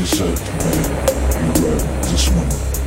You said, me, you read this one.